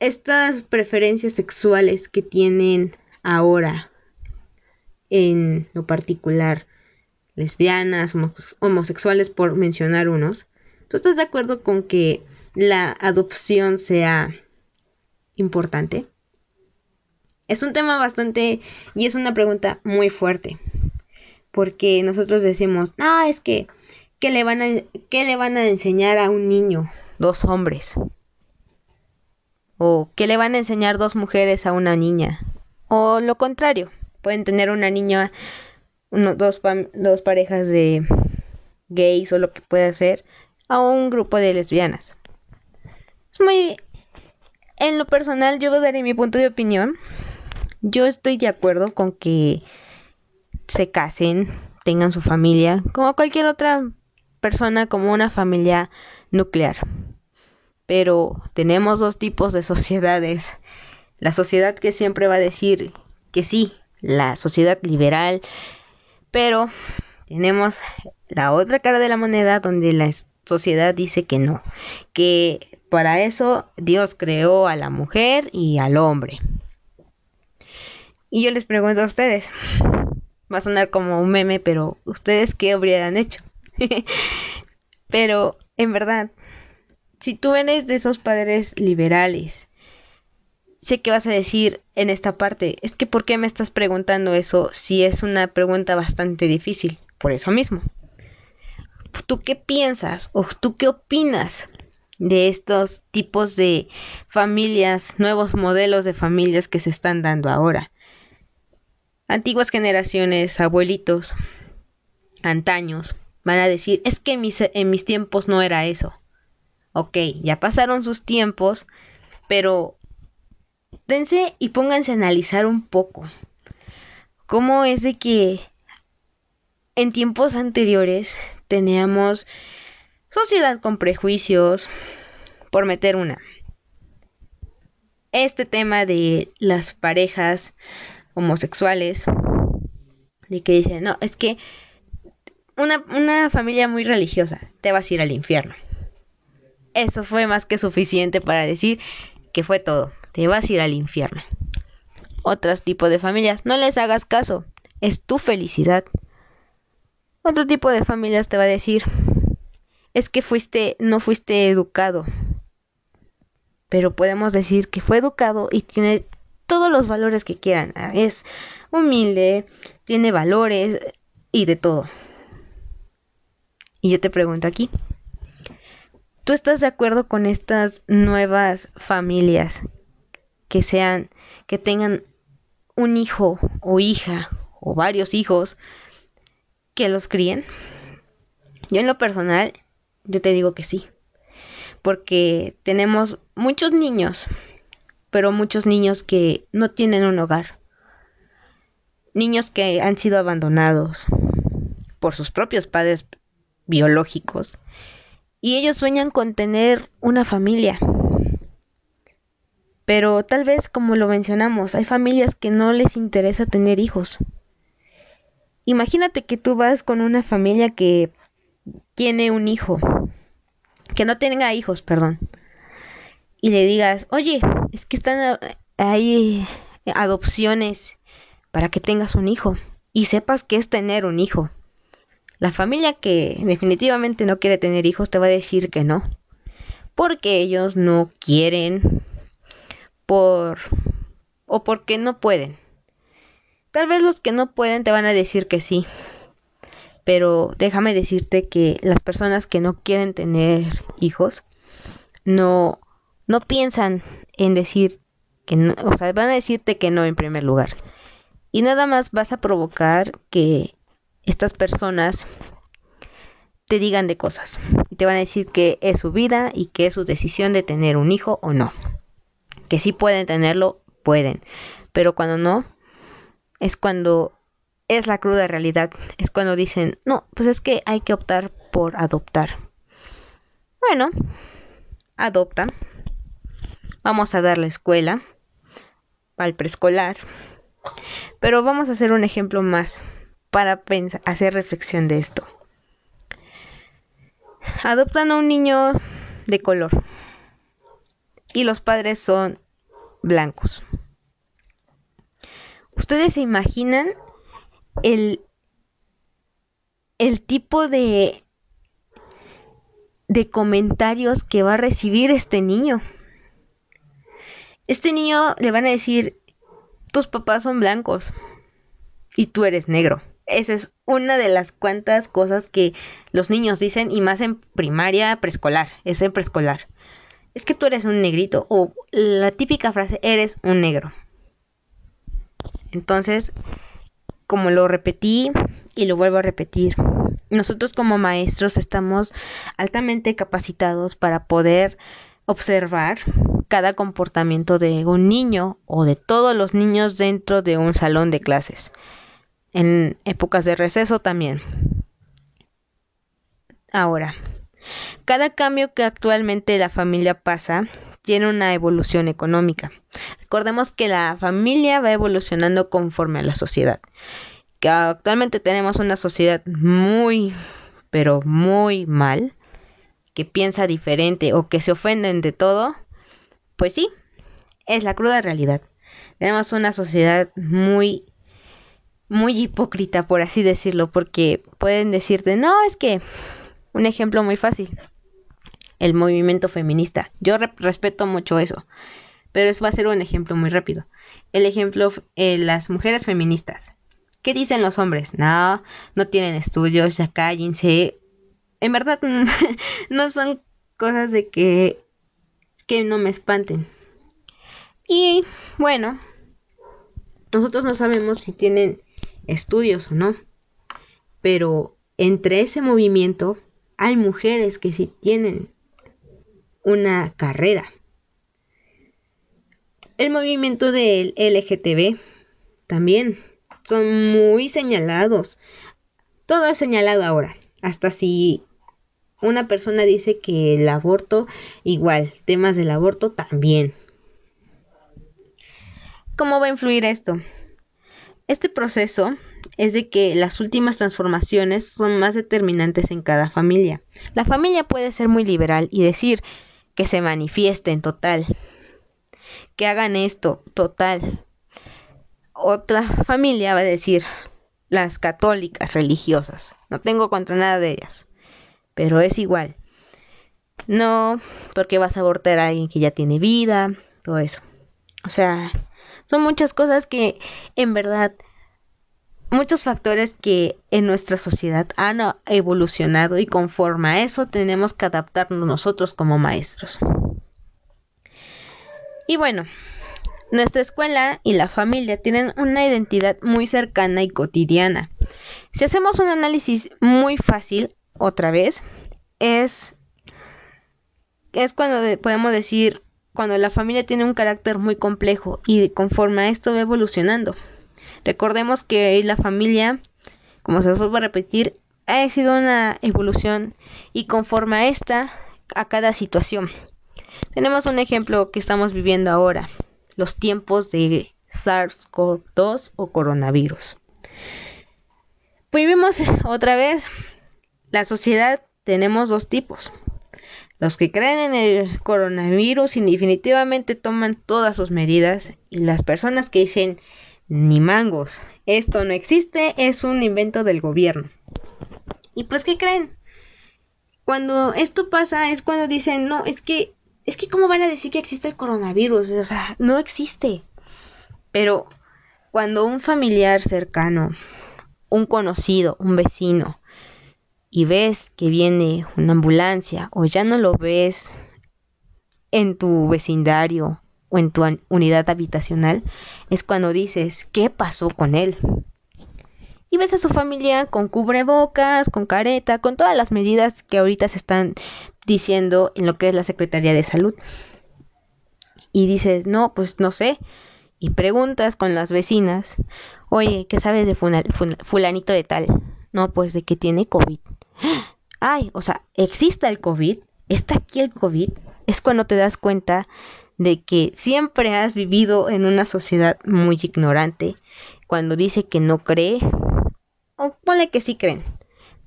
estas preferencias sexuales que tienen ahora en lo particular lesbianas, homosexuales, por mencionar unos, ¿tú estás de acuerdo con que la adopción sea importante? Es un tema bastante y es una pregunta muy fuerte, porque nosotros decimos, no, es que, ¿qué le van a, qué le van a enseñar a un niño, dos hombres? ¿O qué le van a enseñar dos mujeres a una niña? O lo contrario, pueden tener una niña dos, dos parejas de gays o lo que pueda ser a un grupo de lesbianas. Es muy... En lo personal yo daré mi punto de opinión. Yo estoy de acuerdo con que se casen, tengan su familia, como cualquier otra persona, como una familia nuclear. Pero tenemos dos tipos de sociedades. La sociedad que siempre va a decir que sí, la sociedad liberal, pero tenemos la otra cara de la moneda donde la sociedad dice que no, que para eso Dios creó a la mujer y al hombre. Y yo les pregunto a ustedes, va a sonar como un meme, pero ustedes qué habrían hecho. pero en verdad, si tú eres de esos padres liberales sé que vas a decir en esta parte, es que ¿por qué me estás preguntando eso si es una pregunta bastante difícil? Por eso mismo. ¿Tú qué piensas o tú qué opinas de estos tipos de familias, nuevos modelos de familias que se están dando ahora? Antiguas generaciones, abuelitos, antaños, van a decir, es que en mis, en mis tiempos no era eso. Ok, ya pasaron sus tiempos, pero dense y pónganse a analizar un poco cómo es de que en tiempos anteriores teníamos sociedad con prejuicios, por meter una. Este tema de las parejas homosexuales, de que dicen, no, es que una, una familia muy religiosa, te vas a ir al infierno. Eso fue más que suficiente para decir que fue todo te vas a ir al infierno. Otros tipos de familias, no les hagas caso, es tu felicidad. Otro tipo de familias te va a decir, es que fuiste, no fuiste educado. Pero podemos decir que fue educado y tiene todos los valores que quieran. Es humilde, tiene valores y de todo. Y yo te pregunto aquí, ¿tú estás de acuerdo con estas nuevas familias que sean, que tengan un hijo o hija o varios hijos que los críen? Yo en lo personal, yo te digo que sí. Porque tenemos muchos niños, pero muchos niños que no tienen un hogar. Niños que han sido abandonados por sus propios padres biológicos. Y ellos sueñan con tener una familia. Pero tal vez, como lo mencionamos, hay familias que no les interesa tener hijos. Imagínate que tú vas con una familia que tiene un hijo, que no tenga hijos, perdón, y le digas, oye, es que están ahí adopciones para que tengas un hijo y sepas que es tener un hijo. La familia que definitivamente no quiere tener hijos te va a decir que no, porque ellos no quieren por o porque no pueden. Tal vez los que no pueden te van a decir que sí, pero déjame decirte que las personas que no quieren tener hijos no no piensan en decir que no, o sea, van a decirte que no en primer lugar. Y nada más vas a provocar que estas personas te digan de cosas y te van a decir que es su vida y que es su decisión de tener un hijo o no. Que si pueden tenerlo, pueden, pero cuando no es cuando es la cruda realidad. Es cuando dicen, no, pues es que hay que optar por adoptar. Bueno, adopta. Vamos a dar la escuela, al preescolar. Pero vamos a hacer un ejemplo más para hacer reflexión de esto. Adoptan a un niño de color y los padres son blancos. ¿Ustedes se imaginan el, el tipo de, de comentarios que va a recibir este niño. Este niño le van a decir, tus papás son blancos y tú eres negro. Esa es una de las cuantas cosas que los niños dicen y más en primaria, preescolar, es en preescolar. Es que tú eres un negrito o la típica frase, eres un negro. Entonces, como lo repetí y lo vuelvo a repetir, nosotros como maestros estamos altamente capacitados para poder observar cada comportamiento de un niño o de todos los niños dentro de un salón de clases. En épocas de receso también. Ahora, cada cambio que actualmente la familia pasa tiene una evolución económica. Recordemos que la familia va evolucionando conforme a la sociedad. Que actualmente tenemos una sociedad muy, pero muy mal, que piensa diferente o que se ofenden de todo. Pues sí, es la cruda realidad. Tenemos una sociedad muy muy hipócrita, por así decirlo, porque pueden decirte, no, es que un ejemplo muy fácil el movimiento feminista. Yo respeto mucho eso, pero eso va a ser un ejemplo muy rápido. El ejemplo, eh, las mujeres feministas. ¿Qué dicen los hombres? No, no tienen estudios, ya cállense. En verdad, no son cosas de que, que no me espanten. Y bueno, nosotros no sabemos si tienen estudios o no, pero entre ese movimiento hay mujeres que sí tienen una carrera. El movimiento del LGTB también son muy señalados. Todo es señalado ahora. Hasta si una persona dice que el aborto, igual, temas del aborto también. ¿Cómo va a influir esto? Este proceso es de que las últimas transformaciones son más determinantes en cada familia. La familia puede ser muy liberal y decir, que se manifiesten total, que hagan esto total. Otra familia va a decir las católicas religiosas. No tengo contra nada de ellas, pero es igual. No, porque vas a abortar a alguien que ya tiene vida, todo eso. O sea, son muchas cosas que en verdad muchos factores que en nuestra sociedad han evolucionado y conforme a eso tenemos que adaptarnos nosotros como maestros. Y bueno, Nuestra escuela y la familia tienen una identidad muy cercana y cotidiana. Si hacemos un análisis muy fácil, otra vez, es, es cuando podemos decir cuando la familia tiene un carácter muy complejo y conforme a esto va evolucionando. Recordemos que la familia, como se os vuelvo a repetir, ha sido una evolución y conforme a esta, a cada situación. Tenemos un ejemplo que estamos viviendo ahora, los tiempos de SARS-CoV-2 o coronavirus. Pues vimos otra vez, la sociedad tenemos dos tipos. Los que creen en el coronavirus y definitivamente toman todas sus medidas y las personas que dicen ni mangos, esto no existe, es un invento del gobierno. ¿Y pues qué creen? Cuando esto pasa es cuando dicen, no, es que es que cómo van a decir que existe el coronavirus, o sea, no existe. Pero cuando un familiar cercano, un conocido, un vecino, y ves que viene una ambulancia o ya no lo ves en tu vecindario o en tu unidad habitacional, es cuando dices, ¿qué pasó con él? Y ves a su familia con cubrebocas, con careta, con todas las medidas que ahorita se están diciendo en lo que es la Secretaría de Salud. Y dices, no, pues no sé. Y preguntas con las vecinas, oye, ¿qué sabes de fulanito de tal? No, pues de que tiene COVID. Ay, o sea, ¿existe el COVID? ¿Está aquí el COVID? Es cuando te das cuenta de que siempre has vivido en una sociedad muy ignorante, cuando dice que no cree, o pone que sí creen,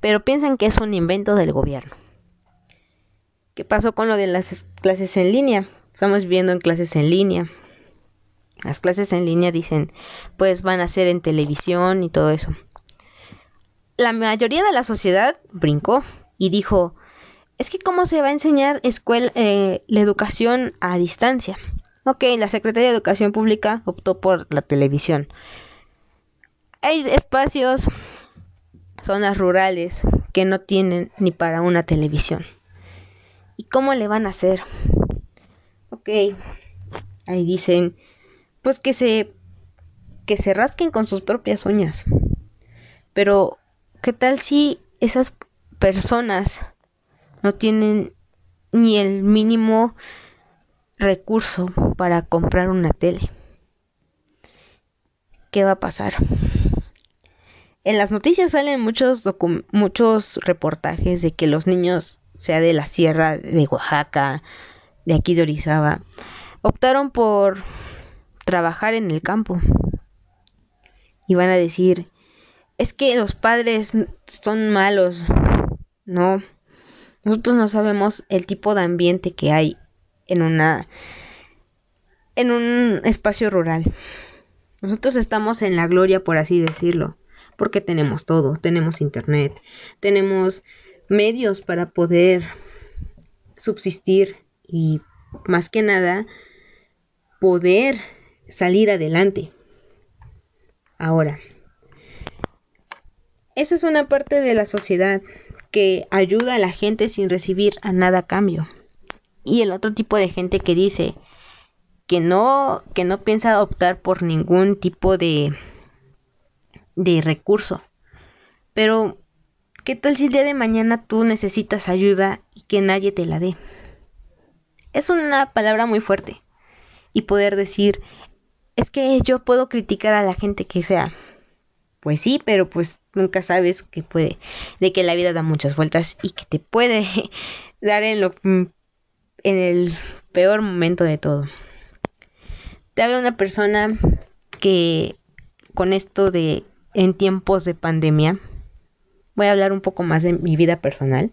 pero piensan que es un invento del gobierno. ¿Qué pasó con lo de las clases en línea? Estamos viendo en clases en línea. Las clases en línea dicen, pues van a ser en televisión y todo eso. La mayoría de la sociedad brincó y dijo, es que cómo se va a enseñar escuela, eh, la educación a distancia. Ok, la Secretaría de Educación Pública optó por la televisión. Hay espacios, zonas rurales que no tienen ni para una televisión. ¿Y cómo le van a hacer? Ok, ahí dicen, pues que se que se rasquen con sus propias uñas. Pero ¿qué tal si esas personas no tienen ni el mínimo recurso para comprar una tele? ¿Qué va a pasar? En las noticias salen muchos muchos reportajes de que los niños sea de la sierra de Oaxaca, de aquí de Orizaba, optaron por trabajar en el campo. Y van a decir, es que los padres son malos. No, nosotros no sabemos el tipo de ambiente que hay en una en un espacio rural. Nosotros estamos en la gloria, por así decirlo, porque tenemos todo, tenemos internet, tenemos medios para poder subsistir y más que nada poder salir adelante. Ahora, esa es una parte de la sociedad que ayuda a la gente sin recibir a nada a cambio. Y el otro tipo de gente que dice que no que no piensa optar por ningún tipo de de recurso. Pero ¿Qué tal si el día de mañana tú necesitas ayuda y que nadie te la dé? Es una palabra muy fuerte. Y poder decir, es que yo puedo criticar a la gente que sea. Pues sí, pero pues nunca sabes que puede, de que la vida da muchas vueltas y que te puede dar en lo en el peor momento de todo. Te habla una persona que con esto de en tiempos de pandemia voy a hablar un poco más de mi vida personal.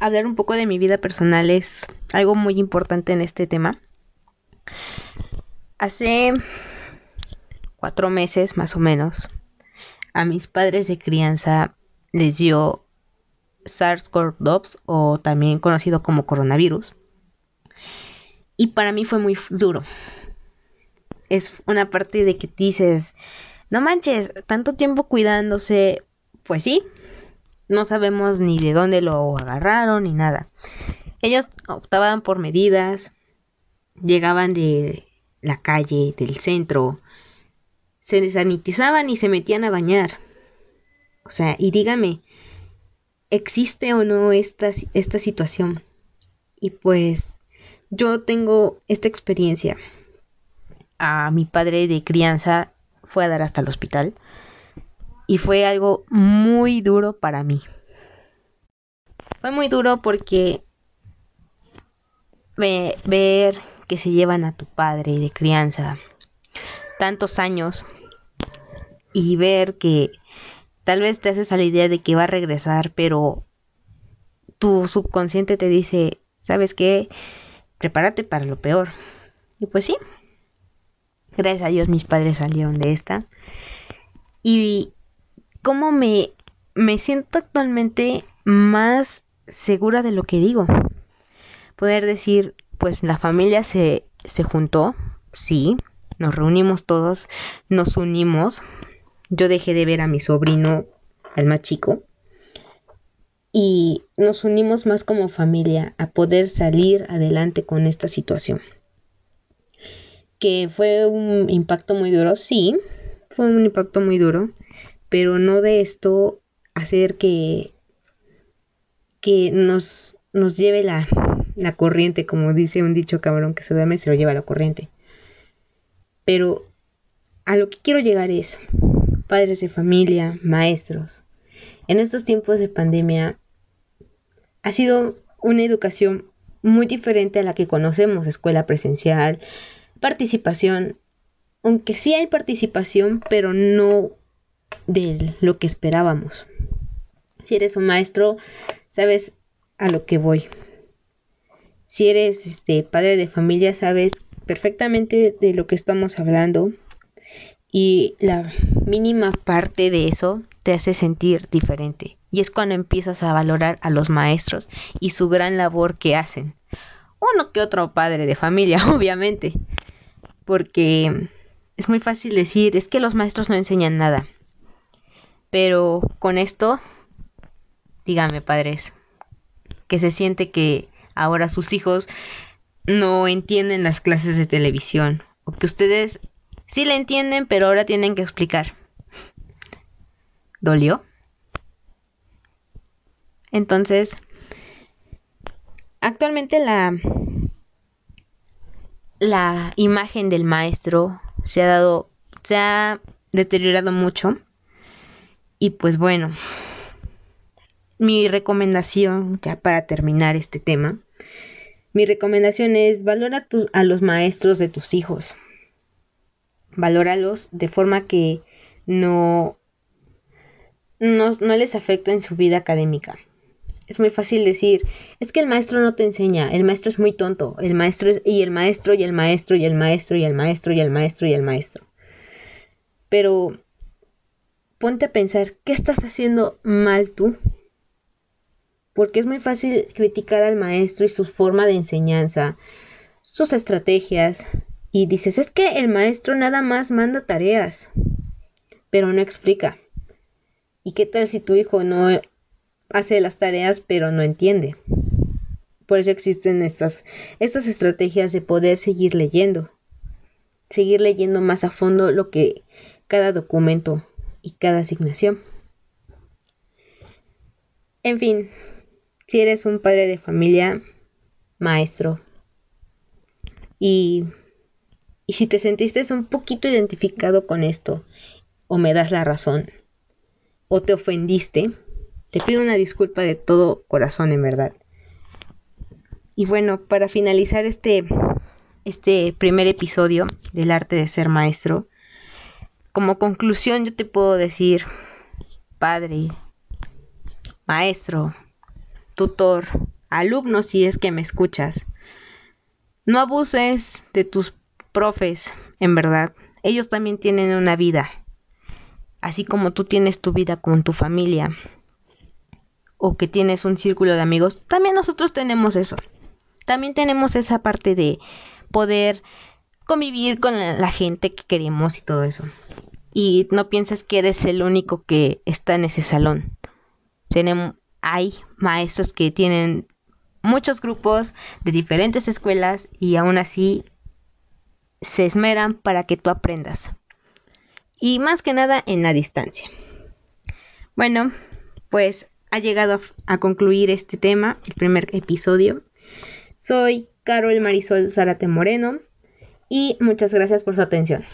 Hablar un poco de mi vida personal es algo muy importante en este tema. Hace cuatro meses más o menos, a mis padres de crianza les dio SARS-CoV-2 o también conocido como coronavirus. Y para mí fue muy duro. Es una parte de que dices, no manches, tanto tiempo cuidándose, pues sí, no sabemos ni de dónde lo agarraron ni nada. Ellos optaban por medidas, llegaban de la calle, del centro, se desanitizaban y se metían a bañar. O sea, y dígame, ¿existe o no esta, esta situación? Y pues yo tengo esta experiencia. A mi padre de crianza fue a dar hasta el hospital y fue algo muy duro para mí. Fue muy duro porque ver que se llevan a tu padre de crianza tantos años y ver que tal vez te haces a la idea de que va a regresar, pero tu subconsciente te dice, ¿sabes qué? Prepárate para lo peor. Y pues sí, gracias a Dios mis padres salieron de esta. Y cómo me, me siento actualmente más segura de lo que digo. Poder decir, pues la familia se, se juntó, sí, nos reunimos todos, nos unimos. Yo dejé de ver a mi sobrino, el más chico, y nos unimos más como familia a poder salir adelante con esta situación. Que fue un impacto muy duro, sí, fue un impacto muy duro, pero no de esto hacer que, que nos, nos lleve la, la corriente, como dice un dicho cabrón que se duerme se lo lleva la corriente. Pero a lo que quiero llegar es, padres de familia, maestros, en estos tiempos de pandemia ha sido una educación muy diferente a la que conocemos, escuela presencial, participación, aunque sí hay participación, pero no de lo que esperábamos. Si eres un maestro, sabes a lo que voy. Si eres este padre de familia, sabes perfectamente de lo que estamos hablando y la mínima parte de eso te hace sentir diferente. Y es cuando empiezas a valorar a los maestros y su gran labor que hacen. Uno que otro padre de familia, obviamente. Porque es muy fácil decir, es que los maestros no enseñan nada. Pero con esto, dígame padres, que se siente que ahora sus hijos no entienden las clases de televisión o que ustedes sí la entienden pero ahora tienen que explicar. ¿Dolió? Entonces, actualmente la la imagen del maestro se ha dado se ha deteriorado mucho y pues bueno, mi recomendación, ya para terminar este tema, mi recomendación es valora a los maestros de tus hijos. Valóralos de forma que no, no, no les afecte en su vida académica. Es muy fácil decir, es que el maestro no te enseña, el maestro es muy tonto, el maestro y el maestro y el maestro y el maestro y el maestro y el maestro y el maestro. Pero ponte a pensar, ¿qué estás haciendo mal tú? Porque es muy fácil criticar al maestro y su forma de enseñanza, sus estrategias, y dices, es que el maestro nada más manda tareas, pero no explica. ¿Y qué tal si tu hijo no hace las tareas pero no entiende? Por eso existen estas, estas estrategias de poder seguir leyendo, seguir leyendo más a fondo lo que cada documento y cada asignación. En fin, si eres un padre de familia, maestro, y, y si te sentiste un poquito identificado con esto, o me das la razón, o te ofendiste, te pido una disculpa de todo corazón, en verdad. Y bueno, para finalizar este, este primer episodio del arte de ser maestro, como conclusión yo te puedo decir, padre, maestro, tutor, alumno si es que me escuchas, no abuses de tus profes, en verdad. Ellos también tienen una vida, así como tú tienes tu vida con tu familia o que tienes un círculo de amigos, también nosotros tenemos eso. También tenemos esa parte de poder convivir con la, gente que queremos y todo eso. Y no pienses que eres el único que está en ese salón. Hay maestros que tienen muchos grupos de diferentes escuelas y aún así se esmeran para que tú aprendas. Y más que nada en la distancia. Bueno, pues ha llegado a, concluir este tema, el primer episodio. Soy Carol Marisol Zárate Moreno y muchas gracias por su atención.